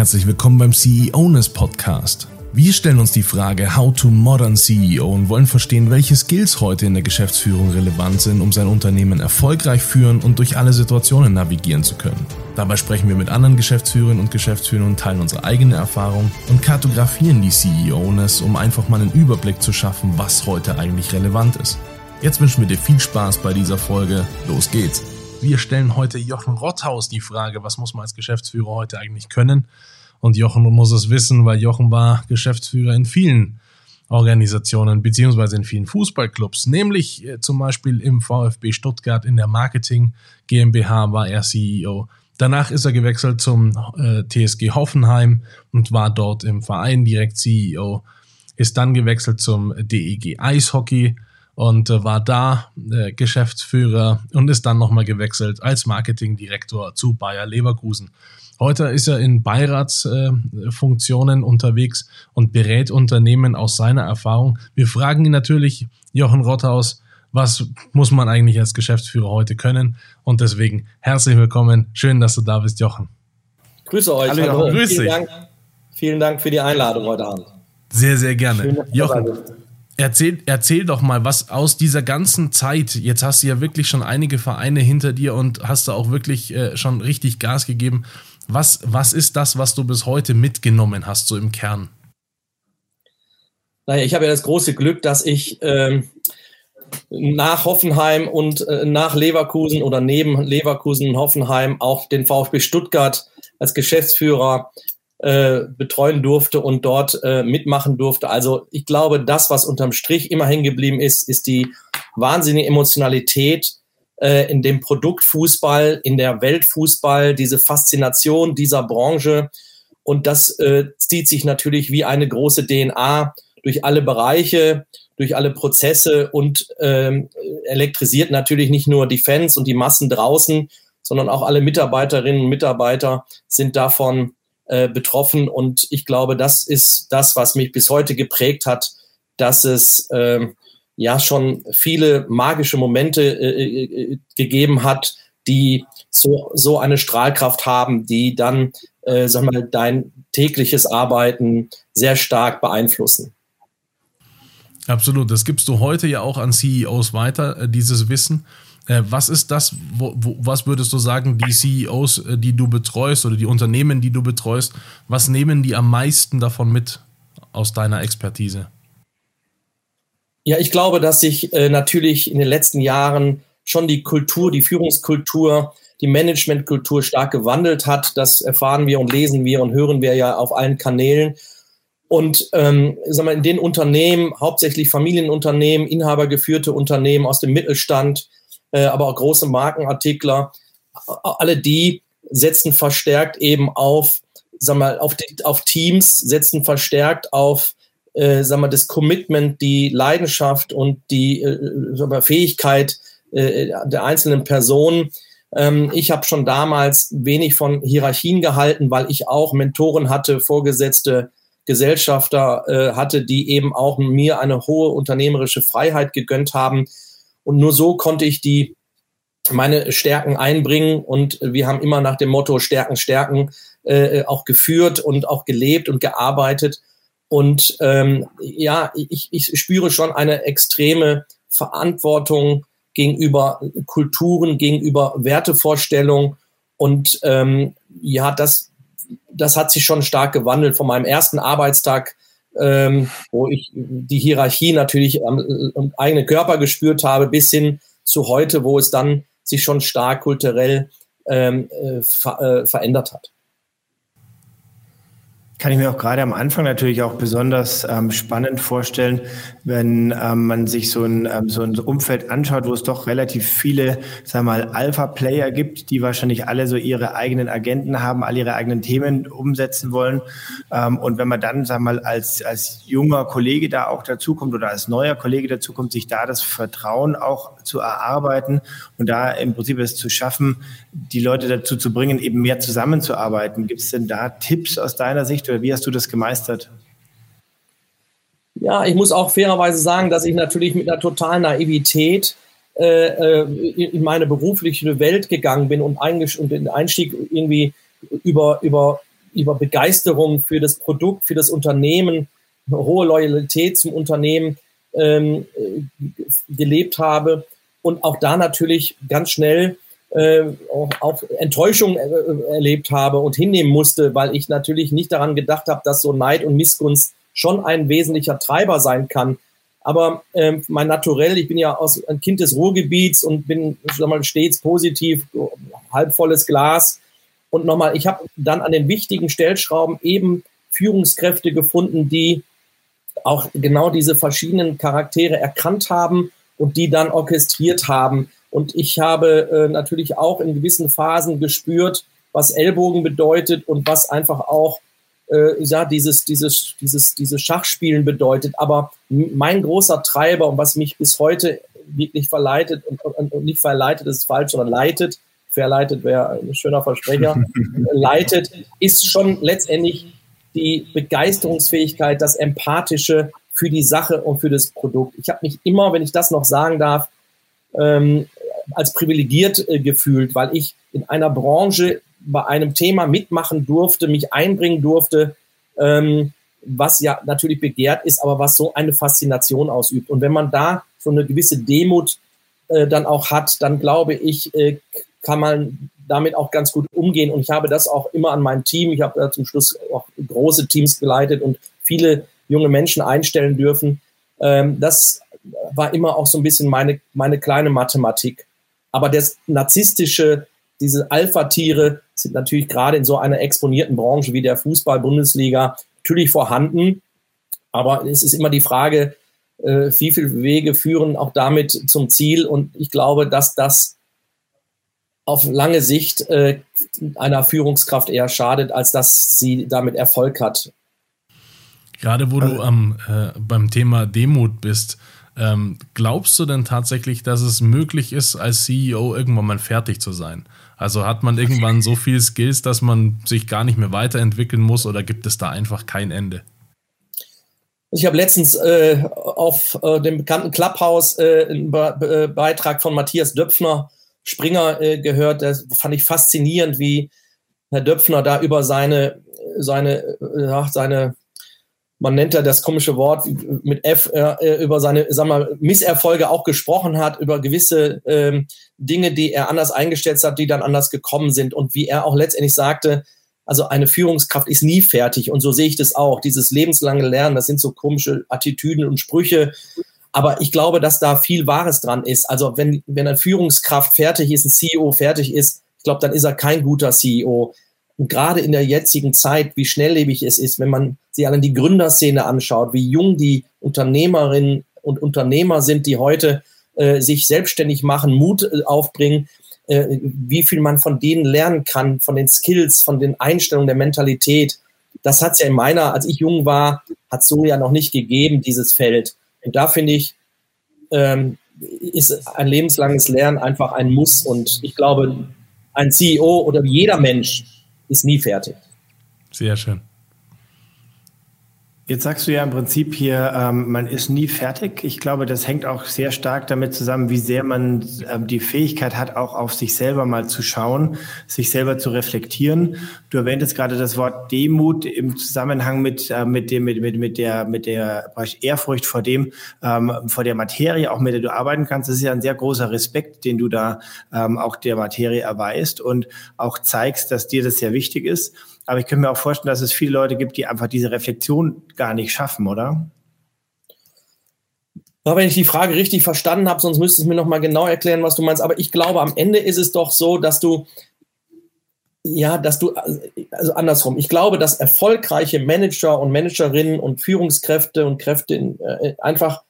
Herzlich willkommen beim CEOness Podcast. Wir stellen uns die Frage How to Modern CEO und wollen verstehen, welche Skills heute in der Geschäftsführung relevant sind, um sein Unternehmen erfolgreich führen und durch alle Situationen navigieren zu können. Dabei sprechen wir mit anderen Geschäftsführerinnen und Geschäftsführern, teilen unsere eigene Erfahrung und kartografieren die CEOness, um einfach mal einen Überblick zu schaffen, was heute eigentlich relevant ist. Jetzt wünschen wir dir viel Spaß bei dieser Folge. Los geht's! Wir stellen heute Jochen Rotthaus die Frage, was muss man als Geschäftsführer heute eigentlich können? Und Jochen muss es wissen, weil Jochen war Geschäftsführer in vielen Organisationen beziehungsweise in vielen Fußballclubs, nämlich äh, zum Beispiel im VfB Stuttgart in der Marketing GmbH war er CEO. Danach ist er gewechselt zum äh, TSG Hoffenheim und war dort im Verein direkt CEO. Ist dann gewechselt zum DEG Eishockey und äh, war da äh, Geschäftsführer und ist dann nochmal gewechselt als Marketingdirektor zu Bayer Leverkusen. Heute ist er in Beiratsfunktionen äh, unterwegs und berät Unternehmen aus seiner Erfahrung. Wir fragen ihn natürlich, Jochen Rotthaus, was muss man eigentlich als Geschäftsführer heute können? Und deswegen herzlich willkommen. Schön, dass du da bist, Jochen. Grüße euch. Hallo, Hallo. Grüß vielen, Dank, vielen Dank für die Einladung heute Abend. Sehr, sehr gerne. Schön, Jochen, Erzähl, erzähl doch mal, was aus dieser ganzen Zeit, jetzt hast du ja wirklich schon einige Vereine hinter dir und hast da auch wirklich äh, schon richtig Gas gegeben. Was, was ist das, was du bis heute mitgenommen hast, so im Kern? Naja, ich habe ja das große Glück, dass ich ähm, nach Hoffenheim und äh, nach Leverkusen oder neben Leverkusen und Hoffenheim auch den VfB Stuttgart als Geschäftsführer äh, betreuen durfte und dort äh, mitmachen durfte. Also ich glaube, das, was unterm Strich immer hängen geblieben ist, ist die wahnsinnige Emotionalität äh, in dem Produktfußball, in der Weltfußball, diese Faszination dieser Branche. Und das äh, zieht sich natürlich wie eine große DNA durch alle Bereiche, durch alle Prozesse und ähm, elektrisiert natürlich nicht nur die Fans und die Massen draußen, sondern auch alle Mitarbeiterinnen und Mitarbeiter sind davon äh, betroffen. Und ich glaube, das ist das, was mich bis heute geprägt hat, dass es äh, ja schon viele magische Momente äh, äh, gegeben hat, die so, so eine Strahlkraft haben, die dann, äh, sag mal, dein tägliches Arbeiten sehr stark beeinflussen. Absolut, das gibst du heute ja auch an CEOs weiter, äh, dieses Wissen. Äh, was ist das, wo, wo, was würdest du sagen, die CEOs, äh, die du betreust oder die Unternehmen, die du betreust, was nehmen die am meisten davon mit aus deiner Expertise? Ja, ich glaube, dass sich äh, natürlich in den letzten Jahren schon die Kultur, die Führungskultur, die Managementkultur stark gewandelt hat. Das erfahren wir und lesen wir und hören wir ja auf allen Kanälen. Und ähm, sagen wir, in den Unternehmen, hauptsächlich Familienunternehmen, inhabergeführte Unternehmen aus dem Mittelstand, äh, aber auch große Markenartikler, alle die setzen verstärkt eben auf, sag mal, auf, die, auf Teams, setzen verstärkt auf äh, sag mal, das Commitment, die Leidenschaft und die äh, sag mal, Fähigkeit äh, der einzelnen Personen. Ähm, ich habe schon damals wenig von Hierarchien gehalten, weil ich auch Mentoren hatte, Vorgesetzte, Gesellschafter äh, hatte, die eben auch mir eine hohe unternehmerische Freiheit gegönnt haben. Und nur so konnte ich die meine Stärken einbringen und wir haben immer nach dem Motto Stärken, Stärken äh, auch geführt und auch gelebt und gearbeitet. Und ähm, ja, ich, ich spüre schon eine extreme Verantwortung gegenüber Kulturen, gegenüber Wertevorstellungen. Und ähm, ja, das, das hat sich schon stark gewandelt von meinem ersten Arbeitstag ähm, wo ich die Hierarchie natürlich am, am eigenen Körper gespürt habe, bis hin zu heute, wo es dann sich schon stark kulturell ähm, äh, ver äh, verändert hat. Kann ich mir auch gerade am Anfang natürlich auch besonders ähm, spannend vorstellen, wenn ähm, man sich so ein, ähm, so ein Umfeld anschaut, wo es doch relativ viele, sag mal, Alpha-Player gibt, die wahrscheinlich alle so ihre eigenen Agenten haben, alle ihre eigenen Themen umsetzen wollen. Ähm, und wenn man dann, sag mal, als, als junger Kollege da auch dazukommt oder als neuer Kollege dazukommt, sich da das Vertrauen auch zu erarbeiten und da im Prinzip es zu schaffen, die Leute dazu zu bringen, eben mehr zusammenzuarbeiten. Gibt es denn da Tipps aus deiner Sicht? Oder wie hast du das gemeistert? Ja, ich muss auch fairerweise sagen, dass ich natürlich mit einer totalen Naivität äh, äh in meine berufliche Welt gegangen bin und, und den Einstieg irgendwie über, über über Begeisterung für das Produkt, für das Unternehmen, hohe Loyalität zum Unternehmen ähm, gelebt habe und auch da natürlich ganz schnell äh, auch, auch Enttäuschung äh, erlebt habe und hinnehmen musste, weil ich natürlich nicht daran gedacht habe, dass so Neid und Missgunst schon ein wesentlicher Treiber sein kann. Aber ähm, mein Naturell, ich bin ja aus, ein Kind des Ruhrgebiets und bin sag mal, stets positiv, halbvolles Glas. Und nochmal, ich habe dann an den wichtigen Stellschrauben eben Führungskräfte gefunden, die auch genau diese verschiedenen Charaktere erkannt haben und die dann orchestriert haben. Und ich habe äh, natürlich auch in gewissen Phasen gespürt, was Ellbogen bedeutet und was einfach auch äh, ja dieses dieses dieses dieses Schachspielen bedeutet. Aber mein großer Treiber und was mich bis heute wirklich verleitet und, und, und nicht verleitet ist falsch, sondern leitet, verleitet wäre ein schöner Versprecher, leitet, ist schon letztendlich die Begeisterungsfähigkeit, das Empathische für die Sache und für das Produkt. Ich habe mich immer, wenn ich das noch sagen darf, ähm, als privilegiert äh, gefühlt, weil ich in einer Branche bei einem Thema mitmachen durfte, mich einbringen durfte, ähm, was ja natürlich begehrt ist, aber was so eine Faszination ausübt. Und wenn man da so eine gewisse Demut äh, dann auch hat, dann glaube ich, äh, kann man damit auch ganz gut umgehen. Und ich habe das auch immer an meinem Team. Ich habe zum Schluss auch große Teams geleitet und viele junge Menschen einstellen dürfen. Ähm, das war immer auch so ein bisschen meine, meine kleine Mathematik. Aber das narzisstische, diese Alpha-Tiere sind natürlich gerade in so einer exponierten Branche wie der Fußball-Bundesliga natürlich vorhanden. Aber es ist immer die Frage, äh, wie viele Wege führen auch damit zum Ziel. Und ich glaube, dass das auf lange Sicht äh, einer Führungskraft eher schadet, als dass sie damit Erfolg hat. Gerade wo du am, äh, beim Thema Demut bist, ähm, glaubst du denn tatsächlich, dass es möglich ist, als CEO irgendwann mal fertig zu sein? Also hat man irgendwann so viel Skills, dass man sich gar nicht mehr weiterentwickeln muss oder gibt es da einfach kein Ende? Ich habe letztens äh, auf äh, dem bekannten Clubhouse äh, einen Be Be Beitrag von Matthias Döpfner Springer äh, gehört. Das fand ich faszinierend, wie Herr Döpfner da über seine, seine, äh, seine man nennt ja das komische Wort mit F, äh, über seine sag mal, Misserfolge auch gesprochen hat, über gewisse ähm, Dinge, die er anders eingestellt hat, die dann anders gekommen sind und wie er auch letztendlich sagte, also eine Führungskraft ist nie fertig und so sehe ich das auch. Dieses lebenslange Lernen, das sind so komische Attitüden und Sprüche, aber ich glaube, dass da viel Wahres dran ist. Also wenn, wenn eine Führungskraft fertig ist, ein CEO fertig ist, ich glaube, dann ist er kein guter CEO. Und gerade in der jetzigen Zeit, wie schnelllebig es ist, wenn man sich allein die Gründerszene anschaut, wie jung die Unternehmerinnen und Unternehmer sind, die heute äh, sich selbstständig machen, Mut äh, aufbringen, äh, wie viel man von denen lernen kann, von den Skills, von den Einstellungen der Mentalität. Das hat es ja in meiner, als ich jung war, hat so ja noch nicht gegeben, dieses Feld. Und da finde ich, ähm, ist ein lebenslanges Lernen einfach ein Muss. Und ich glaube, ein CEO oder jeder Mensch ist nie fertig. Sehr schön. Jetzt sagst du ja im Prinzip hier, ähm, man ist nie fertig. Ich glaube, das hängt auch sehr stark damit zusammen, wie sehr man ähm, die Fähigkeit hat, auch auf sich selber mal zu schauen, sich selber zu reflektieren. Du erwähntest gerade das Wort Demut im Zusammenhang mit, äh, mit dem, mit, mit, mit der, mit der Ehrfurcht vor dem, ähm, vor der Materie, auch mit der du arbeiten kannst. Das ist ja ein sehr großer Respekt, den du da ähm, auch der Materie erweist und auch zeigst, dass dir das sehr wichtig ist. Aber ich könnte mir auch vorstellen, dass es viele Leute gibt, die einfach diese Reflexion gar nicht schaffen, oder? Wenn ich die Frage richtig verstanden habe, sonst müsstest du mir noch mal genau erklären, was du meinst. Aber ich glaube, am Ende ist es doch so, dass du, ja, dass du, also andersrum. Ich glaube, dass erfolgreiche Manager und Managerinnen und Führungskräfte und Kräfte äh, einfach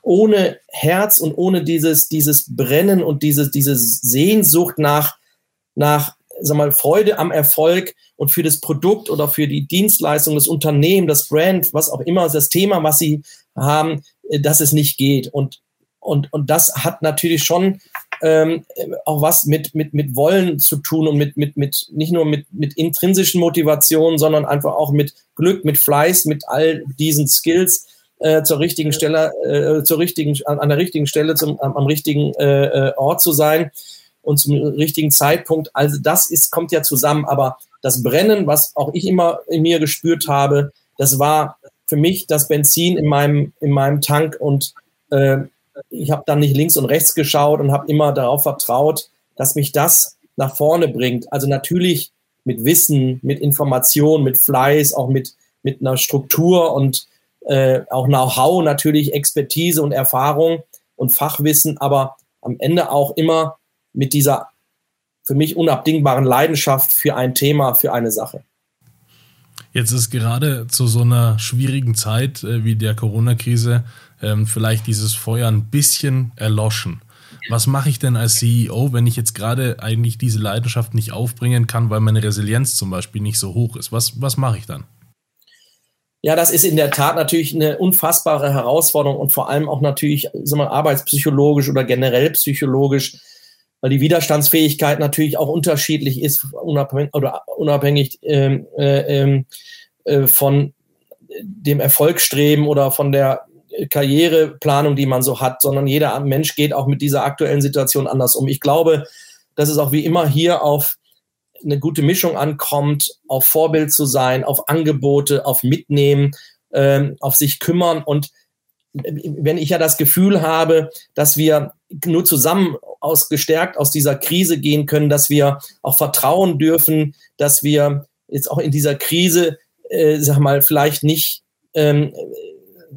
ohne Herz und ohne dieses, dieses Brennen und diese, diese Sehnsucht nach, nach sag mal, Freude am Erfolg und für das Produkt oder für die Dienstleistung, das Unternehmen, das Brand, was auch immer, das Thema, was sie haben, äh, dass es nicht geht. Und, und, und das hat natürlich schon ähm, auch was mit, mit, mit Wollen zu tun und mit, mit, mit nicht nur mit, mit intrinsischen Motivationen, sondern einfach auch mit Glück, mit Fleiß, mit all diesen Skills äh, zur richtigen Stelle, äh, zur richtigen, an, an der richtigen Stelle zum, am, am richtigen äh, äh Ort zu sein. Und zum richtigen Zeitpunkt. Also das ist, kommt ja zusammen. Aber das Brennen, was auch ich immer in mir gespürt habe, das war für mich das Benzin in meinem, in meinem Tank und äh, ich habe dann nicht links und rechts geschaut und habe immer darauf vertraut, dass mich das nach vorne bringt. Also natürlich mit Wissen, mit Information, mit Fleiß, auch mit, mit einer Struktur und äh, auch Know-how, natürlich Expertise und Erfahrung und Fachwissen, aber am Ende auch immer mit dieser für mich unabdingbaren Leidenschaft für ein Thema, für eine Sache. Jetzt ist gerade zu so einer schwierigen Zeit äh, wie der Corona-Krise ähm, vielleicht dieses Feuer ein bisschen erloschen. Was mache ich denn als CEO, wenn ich jetzt gerade eigentlich diese Leidenschaft nicht aufbringen kann, weil meine Resilienz zum Beispiel nicht so hoch ist? Was, was mache ich dann? Ja, das ist in der Tat natürlich eine unfassbare Herausforderung und vor allem auch natürlich sagen wir, arbeitspsychologisch oder generell psychologisch, weil die Widerstandsfähigkeit natürlich auch unterschiedlich ist, unabhängig, oder unabhängig ähm, äh, ähm, äh, von dem Erfolgsstreben oder von der Karriereplanung, die man so hat, sondern jeder Mensch geht auch mit dieser aktuellen Situation anders um. Ich glaube, dass es auch wie immer hier auf eine gute Mischung ankommt, auf Vorbild zu sein, auf Angebote, auf Mitnehmen, ähm, auf sich kümmern. Und wenn ich ja das Gefühl habe, dass wir nur zusammen aus gestärkt aus dieser Krise gehen können, dass wir auch vertrauen dürfen, dass wir jetzt auch in dieser Krise, äh, sag mal, vielleicht nicht ähm,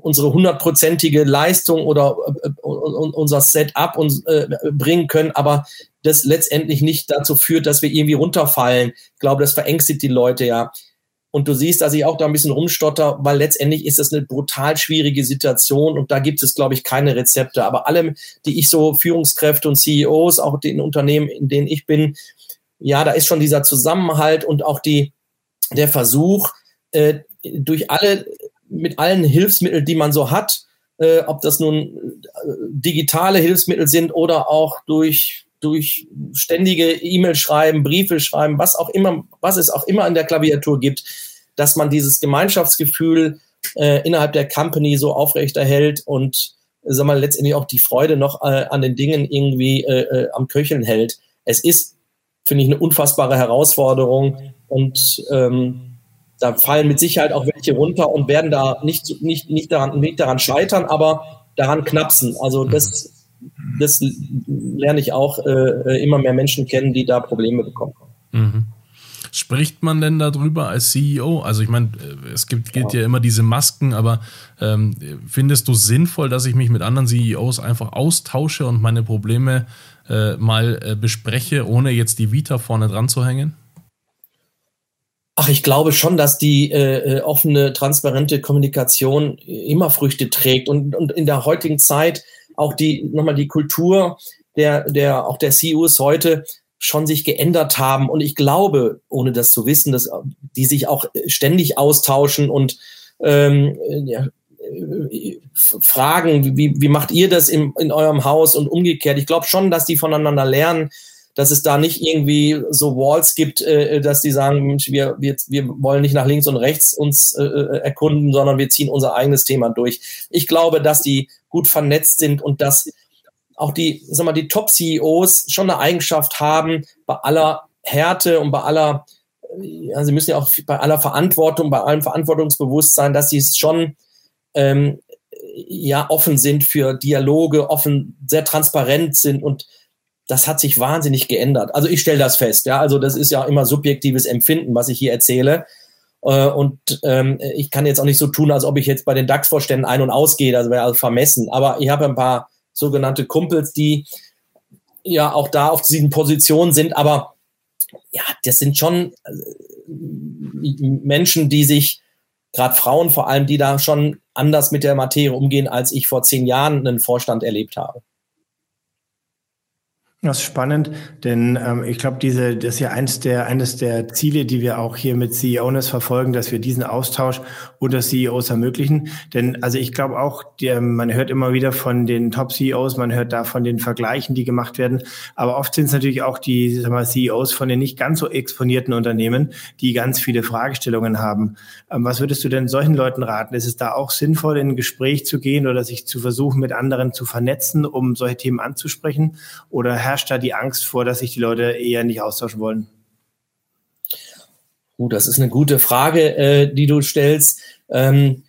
unsere hundertprozentige Leistung oder äh, unser Setup uns, äh, bringen können, aber das letztendlich nicht dazu führt, dass wir irgendwie runterfallen. Ich glaube, das verängstigt die Leute ja. Und du siehst, dass ich auch da ein bisschen rumstotter, weil letztendlich ist das eine brutal schwierige Situation und da gibt es, glaube ich, keine Rezepte. Aber alle, die ich so Führungskräfte und CEOs, auch den Unternehmen, in denen ich bin, ja, da ist schon dieser Zusammenhalt und auch die, der Versuch, äh, durch alle, mit allen Hilfsmitteln, die man so hat, äh, ob das nun äh, digitale Hilfsmittel sind oder auch durch durch ständige E-Mail schreiben, Briefe schreiben, was auch immer, was es auch immer in der Klaviatur gibt, dass man dieses Gemeinschaftsgefühl äh, innerhalb der Company so aufrechterhält und sag mal, letztendlich auch die Freude noch äh, an den Dingen irgendwie äh, äh am Köcheln hält. Es ist, finde ich, eine unfassbare Herausforderung und ähm, da fallen mit Sicherheit auch welche runter und werden da nicht, nicht, nicht, daran, nicht daran scheitern, aber daran knapsen. Also das das lerne ich auch äh, immer mehr Menschen kennen, die da Probleme bekommen. Mhm. Spricht man denn darüber als CEO? Also ich meine, es gibt, gilt ja. ja immer diese Masken, aber ähm, findest du sinnvoll, dass ich mich mit anderen CEOs einfach austausche und meine Probleme äh, mal äh, bespreche, ohne jetzt die Vita vorne dran zu hängen? Ach, ich glaube schon, dass die äh, äh offene, transparente Kommunikation immer Früchte trägt. Und, und in der heutigen Zeit auch die, nochmal die Kultur der, der, auch der CEOs heute schon sich geändert haben. Und ich glaube, ohne das zu wissen, dass die sich auch ständig austauschen und ähm, ja, fragen, wie, wie macht ihr das in, in eurem Haus und umgekehrt. Ich glaube schon, dass die voneinander lernen, dass es da nicht irgendwie so Walls gibt, äh, dass die sagen, Mensch, wir, wir, wir wollen nicht nach links und rechts uns äh, äh erkunden, sondern wir ziehen unser eigenes Thema durch. Ich glaube, dass die gut vernetzt sind und dass auch die, sag mal, die Top-CEOs schon eine Eigenschaft haben, bei aller Härte und bei aller, ja, sie müssen ja auch bei aller Verantwortung, bei allem Verantwortungsbewusstsein, dass sie schon ähm, ja offen sind für Dialoge, offen, sehr transparent sind und das hat sich wahnsinnig geändert. Also ich stelle das fest, ja, also das ist ja immer subjektives Empfinden, was ich hier erzähle. Äh, und ähm, ich kann jetzt auch nicht so tun, als ob ich jetzt bei den DAX-Vorständen ein- und ausgehe, das wäre also vermessen. Aber ich habe ein paar sogenannte Kumpels, die ja auch da auf diesen Positionen sind, aber ja, das sind schon äh, Menschen, die sich, gerade Frauen vor allem, die da schon anders mit der Materie umgehen, als ich vor zehn Jahren einen Vorstand erlebt habe. Das ist spannend, denn ähm, ich glaube, diese das ist ja eines der eines der Ziele, die wir auch hier mit CEOs verfolgen, dass wir diesen Austausch unter CEOs ermöglichen. Denn also ich glaube auch, der, man hört immer wieder von den Top CEOs, man hört da von den Vergleichen, die gemacht werden, aber oft sind es natürlich auch die sag mal, CEOs von den nicht ganz so exponierten Unternehmen, die ganz viele Fragestellungen haben. Ähm, was würdest du denn solchen Leuten raten? Ist es da auch sinnvoll, in ein Gespräch zu gehen oder sich zu versuchen, mit anderen zu vernetzen, um solche Themen anzusprechen? Oder herrscht da die Angst vor, dass sich die Leute eher nicht austauschen wollen? Gut, das ist eine gute Frage, äh, die du stellst. Ähm,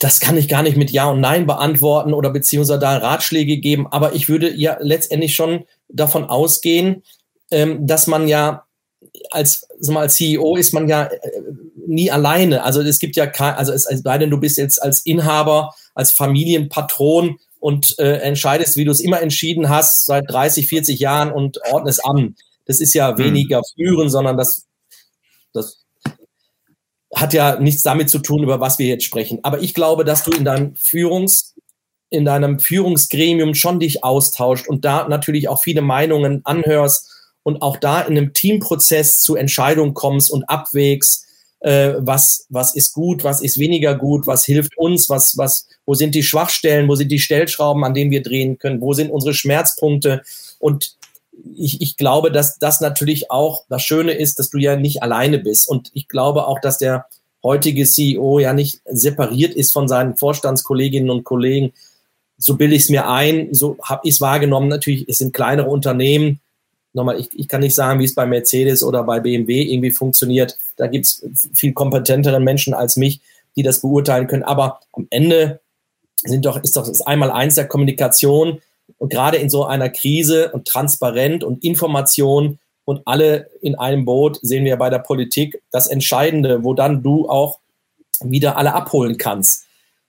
das kann ich gar nicht mit Ja und Nein beantworten oder beziehungsweise da Ratschläge geben, aber ich würde ja letztendlich schon davon ausgehen, ähm, dass man ja als, mal, als CEO ist man ja äh, nie alleine. Also es gibt ja kein, also es, es sei denn, du bist jetzt als Inhaber, als Familienpatron und äh, entscheidest, wie du es immer entschieden hast, seit 30, 40 Jahren und ordnest an. Das ist ja hm. weniger führen, sondern das, das hat ja nichts damit zu tun, über was wir jetzt sprechen. Aber ich glaube, dass du in deinem Führungs, in deinem Führungsgremium schon dich austauscht und da natürlich auch viele Meinungen anhörst und auch da in einem Teamprozess zu Entscheidungen kommst und abwägst, äh, was, was ist gut, was ist weniger gut, was hilft uns, was, was, wo sind die Schwachstellen, wo sind die Stellschrauben, an denen wir drehen können, wo sind unsere Schmerzpunkte. Und ich, ich glaube, dass das natürlich auch das Schöne ist, dass du ja nicht alleine bist. Und ich glaube auch, dass der heutige CEO ja nicht separiert ist von seinen Vorstandskolleginnen und Kollegen. So bilde ich es mir ein, so habe ich es wahrgenommen. Natürlich, es sind kleinere Unternehmen, nochmal, ich, ich kann nicht sagen, wie es bei Mercedes oder bei BMW irgendwie funktioniert. Da gibt es viel kompetentere Menschen als mich, die das beurteilen können. Aber am Ende sind doch, ist doch das einmal eins der Kommunikation und gerade in so einer Krise und transparent und Information und alle in einem Boot sehen wir bei der Politik das Entscheidende, wo dann du auch wieder alle abholen kannst.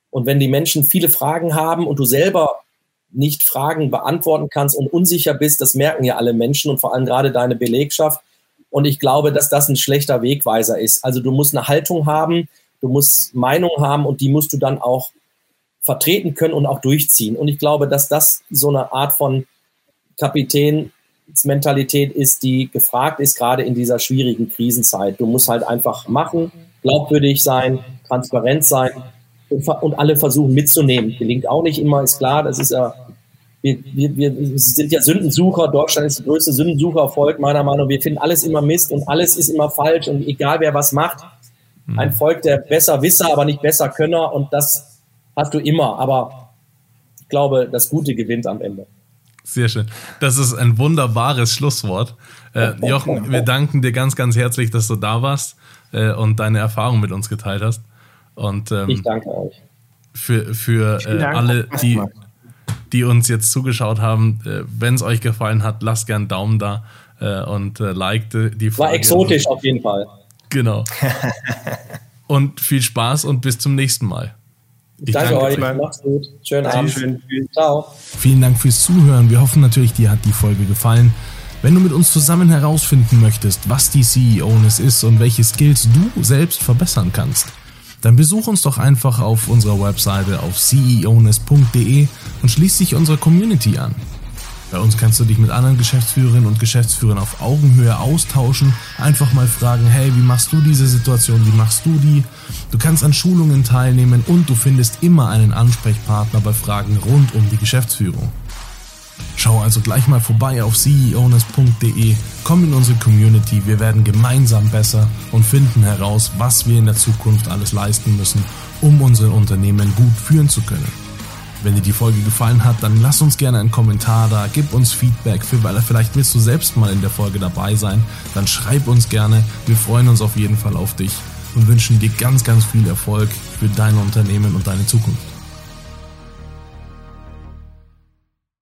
Und wenn die Menschen viele Fragen haben und du selber nicht Fragen beantworten kannst und unsicher bist, das merken ja alle Menschen und vor allem gerade deine Belegschaft. Und ich glaube, dass das ein schlechter Wegweiser ist. Also du musst eine Haltung haben, du musst Meinung haben und die musst du dann auch vertreten können und auch durchziehen. Und ich glaube, dass das so eine Art von Kapitänsmentalität ist, die gefragt ist, gerade in dieser schwierigen Krisenzeit. Du musst halt einfach machen, glaubwürdig sein, transparent sein und alle versuchen mitzunehmen. Gelingt auch nicht immer, ist klar, das ist ja wir, wir, wir sind ja Sündensucher. Deutschland ist der größte Sündensuchervolk, meiner Meinung nach. Wir finden alles immer Mist und alles ist immer falsch und egal wer was macht. Mhm. Ein Volk der besser Wisser, aber nicht besser Könner und das hast du immer. Aber ich glaube, das Gute gewinnt am Ende. Sehr schön. Das ist ein wunderbares Schlusswort. Äh, Jochen, wir danken dir ganz, ganz herzlich, dass du da warst äh, und deine Erfahrung mit uns geteilt hast. Und, ähm, ich danke euch. Für, für äh, alle, die, die uns jetzt zugeschaut haben. Äh, Wenn es euch gefallen hat, lasst gern einen Daumen da äh, und äh, liked die Folge. War exotisch auf jeden Fall. Genau. und viel Spaß und bis zum nächsten Mal. Ich danke, danke euch. euch. Macht's gut. Schönen Abend. Schön. Ciao. Vielen Dank fürs Zuhören. Wir hoffen natürlich, dir hat die Folge gefallen. Wenn du mit uns zusammen herausfinden möchtest, was die CEO-Ness ist und welche Skills du selbst verbessern kannst, dann besuch uns doch einfach auf unserer Webseite auf ceoness.de und schließ dich unserer Community an. Bei uns kannst du dich mit anderen Geschäftsführerinnen und Geschäftsführern auf Augenhöhe austauschen, einfach mal fragen, hey, wie machst du diese Situation, wie machst du die? Du kannst an Schulungen teilnehmen und du findest immer einen Ansprechpartner bei Fragen rund um die Geschäftsführung. Schau also gleich mal vorbei auf ceowness.de, komm in unsere Community, wir werden gemeinsam besser und finden heraus, was wir in der Zukunft alles leisten müssen, um unsere Unternehmen gut führen zu können. Wenn dir die Folge gefallen hat, dann lass uns gerne einen Kommentar da, gib uns Feedback, für, weil vielleicht willst du selbst mal in der Folge dabei sein, dann schreib uns gerne, wir freuen uns auf jeden Fall auf dich und wünschen dir ganz, ganz viel Erfolg für dein Unternehmen und deine Zukunft.